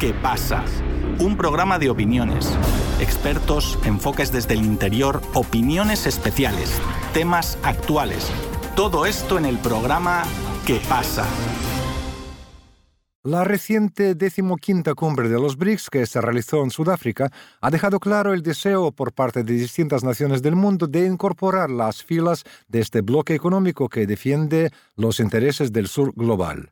¿Qué pasa? Un programa de opiniones, expertos, enfoques desde el interior, opiniones especiales, temas actuales. Todo esto en el programa ¿Qué pasa? La reciente decimoquinta cumbre de los BRICS que se realizó en Sudáfrica ha dejado claro el deseo por parte de distintas naciones del mundo de incorporar las filas de este bloque económico que defiende los intereses del sur global.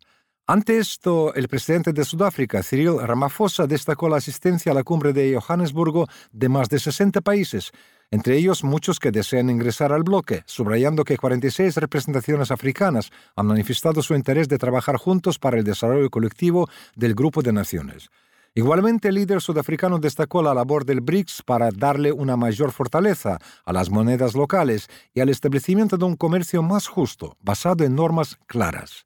Ante esto, el presidente de Sudáfrica, Cyril Ramaphosa, destacó la asistencia a la cumbre de Johannesburgo de más de 60 países, entre ellos muchos que desean ingresar al bloque, subrayando que 46 representaciones africanas han manifestado su interés de trabajar juntos para el desarrollo colectivo del grupo de naciones. Igualmente, el líder sudafricano destacó la labor del BRICS para darle una mayor fortaleza a las monedas locales y al establecimiento de un comercio más justo, basado en normas claras.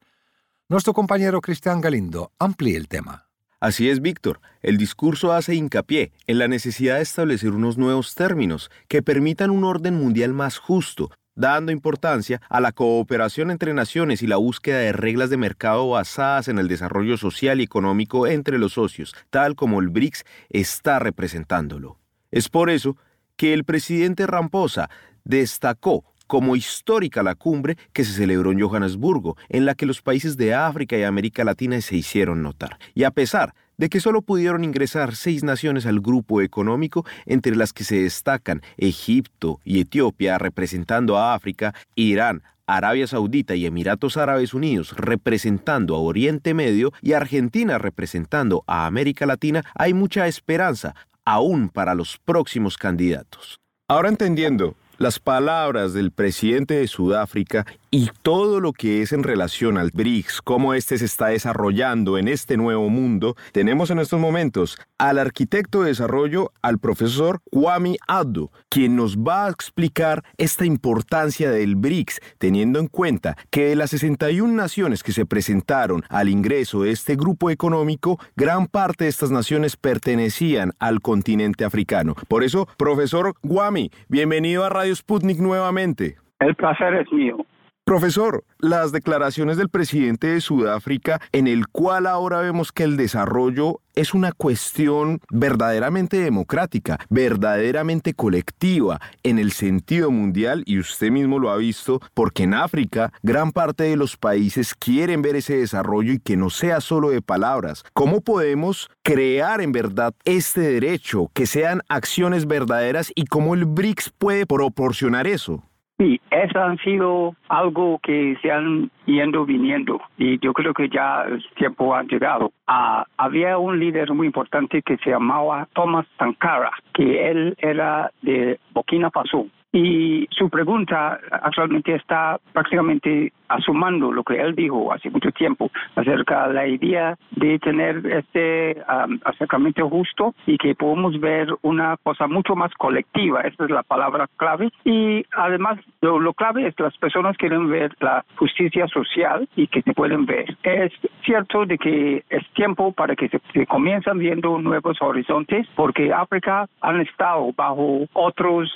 Nuestro compañero Cristian Galindo amplía el tema. Así es, Víctor. El discurso hace hincapié en la necesidad de establecer unos nuevos términos que permitan un orden mundial más justo, dando importancia a la cooperación entre naciones y la búsqueda de reglas de mercado basadas en el desarrollo social y económico entre los socios, tal como el BRICS está representándolo. Es por eso que el presidente Ramposa destacó como histórica la cumbre que se celebró en Johannesburgo, en la que los países de África y América Latina se hicieron notar. Y a pesar de que solo pudieron ingresar seis naciones al grupo económico, entre las que se destacan Egipto y Etiopía representando a África, Irán, Arabia Saudita y Emiratos Árabes Unidos representando a Oriente Medio y Argentina representando a América Latina, hay mucha esperanza aún para los próximos candidatos. Ahora entendiendo las palabras del presidente de Sudáfrica y todo lo que es en relación al BRICS, cómo este se está desarrollando en este nuevo mundo, tenemos en estos momentos al arquitecto de desarrollo, al profesor Kwame Addo, quien nos va a explicar esta importancia del BRICS, teniendo en cuenta que de las 61 naciones que se presentaron al ingreso de este grupo económico, gran parte de estas naciones pertenecían al continente africano. Por eso, profesor Kwame, bienvenido a Radio Sputnik nuevamente. El placer es mío. Profesor, las declaraciones del presidente de Sudáfrica, en el cual ahora vemos que el desarrollo es una cuestión verdaderamente democrática, verdaderamente colectiva en el sentido mundial, y usted mismo lo ha visto, porque en África gran parte de los países quieren ver ese desarrollo y que no sea solo de palabras. ¿Cómo podemos crear en verdad este derecho, que sean acciones verdaderas y cómo el BRICS puede proporcionar eso? Sí, eso han sido algo que se han yendo viniendo y yo creo que ya el tiempo ha llegado. Ah, había un líder muy importante que se llamaba Thomas Sankara, que él era de Burkina Faso y su pregunta actualmente está prácticamente asumando lo que él dijo hace mucho tiempo acerca de la idea de tener este acercamiento justo y que podemos ver una cosa mucho más colectiva. Esta es la palabra clave. Y además, lo, clave es que las personas quieren ver la justicia social y que se pueden ver. Es cierto de que es tiempo para que se, comienzan viendo nuevos horizontes porque África han estado bajo otros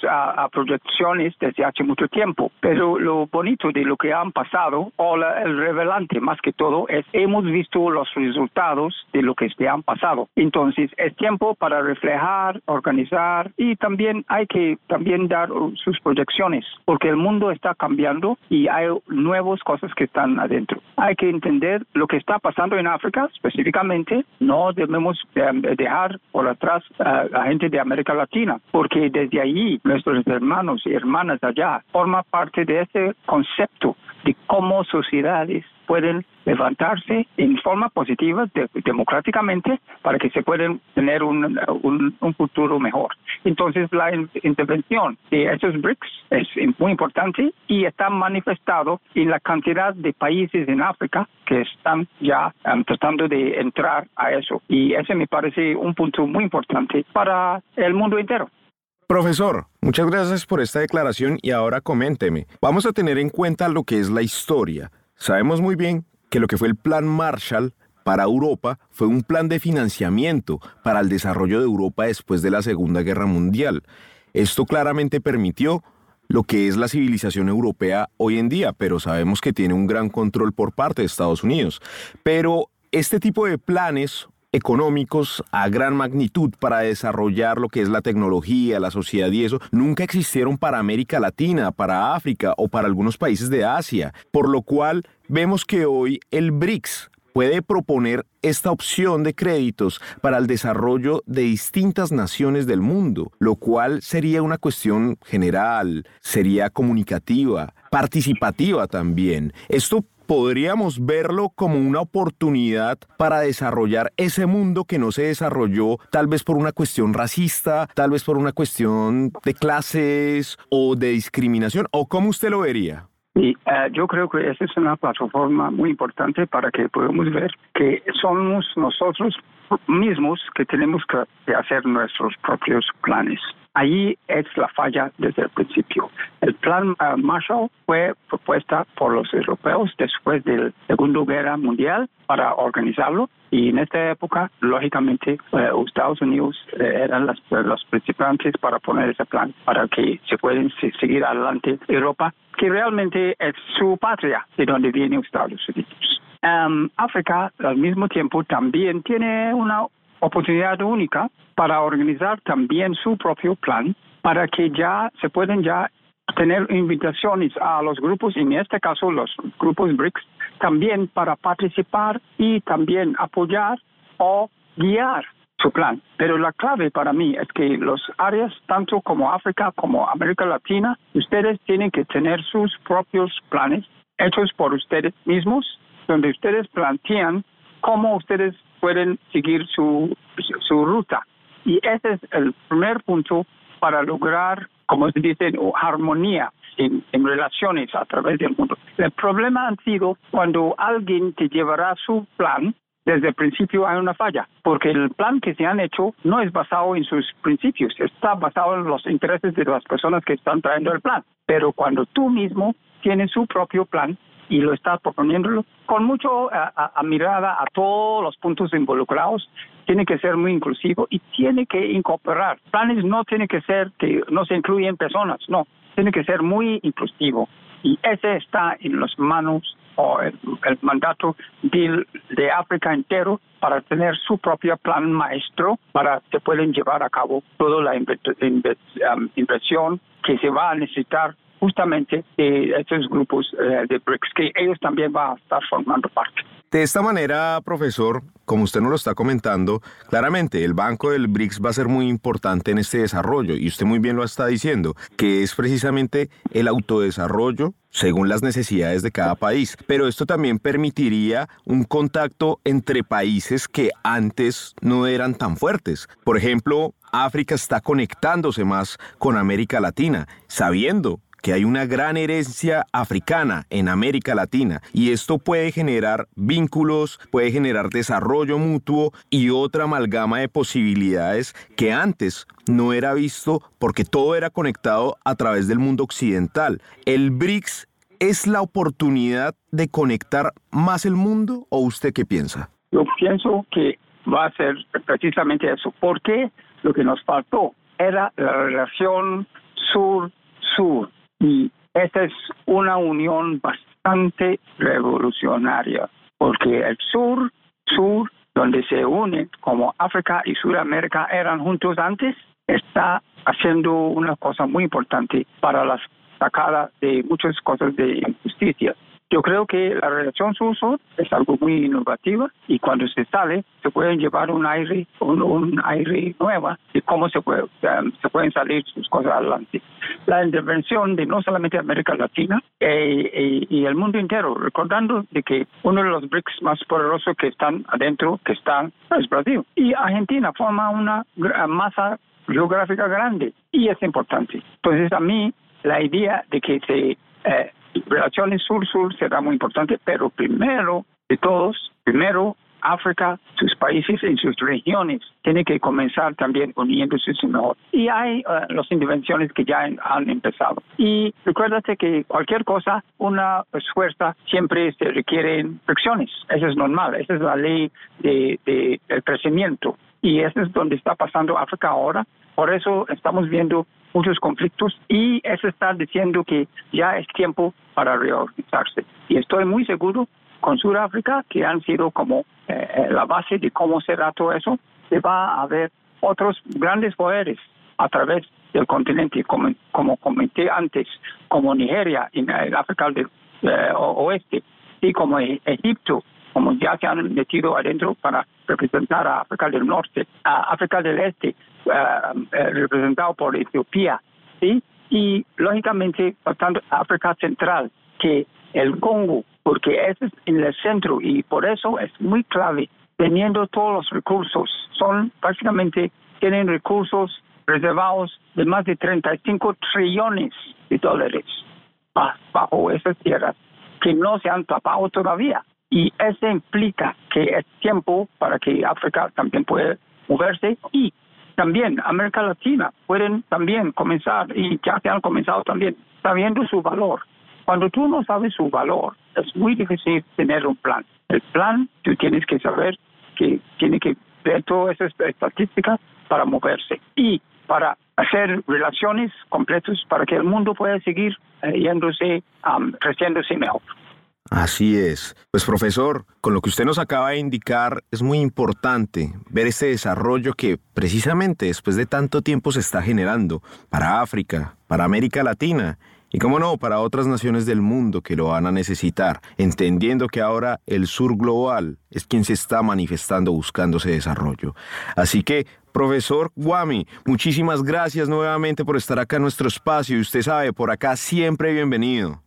proyectos desde hace mucho tiempo. Pero lo bonito de lo que han pasado, o el revelante más que todo, es hemos visto los resultados de lo que se han pasado. Entonces es tiempo para reflejar, organizar y también hay que también dar sus proyecciones, porque el mundo está cambiando y hay nuevas cosas que están adentro. Hay que entender lo que está pasando en África específicamente. No debemos dejar por atrás a la gente de América Latina, porque desde allí nuestros hermanos hermanas allá, forma parte de ese concepto de cómo sociedades pueden levantarse en forma positiva democráticamente para que se puedan tener un, un, futuro mejor. Entonces la intervención de esos BRICS es muy importante y está manifestado en la cantidad de países en África que están ya um, tratando de entrar a eso. Y ese me parece un punto muy importante para el mundo entero. Profesor, muchas gracias por esta declaración y ahora coménteme. Vamos a tener en cuenta lo que es la historia. Sabemos muy bien que lo que fue el Plan Marshall para Europa fue un plan de financiamiento para el desarrollo de Europa después de la Segunda Guerra Mundial. Esto claramente permitió lo que es la civilización europea hoy en día, pero sabemos que tiene un gran control por parte de Estados Unidos. Pero este tipo de planes económicos a gran magnitud para desarrollar lo que es la tecnología, la sociedad y eso, nunca existieron para América Latina, para África o para algunos países de Asia, por lo cual vemos que hoy el BRICS puede proponer esta opción de créditos para el desarrollo de distintas naciones del mundo, lo cual sería una cuestión general, sería comunicativa, participativa también. Esto podríamos verlo como una oportunidad para desarrollar ese mundo que no se desarrolló tal vez por una cuestión racista, tal vez por una cuestión de clases o de discriminación, o cómo usted lo vería. Y eh, yo creo que esa es una plataforma muy importante para que podamos ver que somos nosotros mismos que tenemos que hacer nuestros propios planes. Allí es la falla desde el principio. El plan eh, Marshall fue propuesta por los europeos después de la Segunda Guerra Mundial para organizarlo y en esta época, lógicamente, eh, Estados Unidos eh, eran los principales para poner ese plan para que se puedan seguir adelante Europa, que realmente es su patria de donde viene Estados Unidos. África, al mismo tiempo, también tiene una oportunidad única para organizar también su propio plan para que ya se pueden ya tener invitaciones a los grupos, en este caso los grupos BRICS, también para participar y también apoyar o guiar su plan. Pero la clave para mí es que los áreas, tanto como África como América Latina, ustedes tienen que tener sus propios planes hechos por ustedes mismos, donde ustedes plantean cómo ustedes pueden seguir su, su ruta. Y ese es el primer punto para lograr, como se dice, armonía en, relaciones a través del mundo. El problema ha sido cuando alguien te llevará su plan, desde el principio hay una falla, porque el plan que se han hecho no es basado en sus principios, está basado en los intereses de las personas que están trayendo el plan. Pero cuando tú mismo tienes su propio plan, y lo está proponiéndolo con mucho a, mirada a todos los puntos involucrados. Tiene que ser muy inclusivo y tiene que incorporar. Planes no tiene que ser que no se incluyen personas, no. Tiene que ser muy inclusivo. Y ese está en las manos o el, mandato de, de, África entero para tener su propio plan maestro para que puedan llevar a cabo toda la um, inversión que se va a necesitar justamente de estos grupos eh, de BRICS, que ellos también van a estar formando parte. De esta manera, profesor, como usted nos lo está comentando, claramente el Banco del BRICS va a ser muy importante en este desarrollo y usted muy bien lo está diciendo, que es precisamente el autodesarrollo según las necesidades de cada país. Pero esto también permitiría un contacto entre países que antes no eran tan fuertes. Por ejemplo, África está conectándose más con América Latina, sabiendo que hay una gran herencia africana en América Latina y esto puede generar vínculos, puede generar desarrollo mutuo y otra amalgama de posibilidades que antes no era visto porque todo era conectado a través del mundo occidental. El BRICS es la oportunidad de conectar más el mundo o usted qué piensa? Yo pienso que va a ser precisamente eso, porque lo que nos faltó era la relación sur-sur y esta es una unión bastante revolucionaria, porque el sur, sur, donde se unen como África y Sudamérica eran juntos antes, está haciendo una cosa muy importante para la sacada de muchas cosas de injusticia. Yo creo que la relación sur-sur es algo muy innovativo y cuando se sale se pueden llevar un aire, un, aire nuevo de cómo se, puede, se pueden salir sus cosas adelante. La intervención de no solamente América Latina eh, eh, y el mundo entero, recordando de que uno de los BRICS más poderosos que están adentro, que están, es Brasil. Y Argentina forma una masa geográfica grande y es importante. Entonces a mí la idea de que se eh, relaciones sur-sur será muy importante, pero primero de todos, primero África, sus países y sus regiones tienen que comenzar también uniéndose mejor. Y hay uh, las intervenciones que ya han empezado. Y recuérdate que cualquier cosa, una fuerza siempre se requieren fricciones. Eso es normal. Esa es la ley de, de, del crecimiento. Y eso es donde está pasando África ahora. Por eso estamos viendo muchos conflictos y eso está diciendo que ya es tiempo para reorganizarse. Y estoy muy seguro con Sudáfrica, que han sido como eh, la base de cómo será todo eso, se va a haber otros grandes poderes a través del continente, como, como comenté antes, como Nigeria en el África del eh, Oeste, y como e-, Egipto, como ya se han metido adentro para representar a África del Norte, a África del Este, eh, representado por Etiopía, y lógicamente, tanto África Central, que el Congo, porque ese es en el centro y por eso es muy clave, teniendo todos los recursos, son básicamente, tienen recursos reservados de más de 35 trillones de dólares bajo esas tierras que no se han tapado todavía. Y eso implica que es tiempo para que África también pueda moverse y también América Latina pueden también comenzar, y ya se han comenzado también, sabiendo su valor. Cuando tú no sabes su valor, es muy difícil tener un plan. El plan, tú tienes que saber que tiene que ver todas esas estadísticas para moverse y para hacer relaciones completas para que el mundo pueda seguir eh, yéndose, creciéndose mejor. Así es. Pues profesor, con lo que usted nos acaba de indicar, es muy importante ver este desarrollo que precisamente después de tanto tiempo se está generando para África, para América Latina y, cómo no, para otras naciones del mundo que lo van a necesitar, entendiendo que ahora el sur global es quien se está manifestando buscando ese desarrollo. Así que, profesor Guami, muchísimas gracias nuevamente por estar acá en nuestro espacio y usted sabe, por acá siempre bienvenido.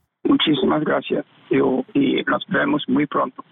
Muchísimas gracias y nos vemos muy pronto.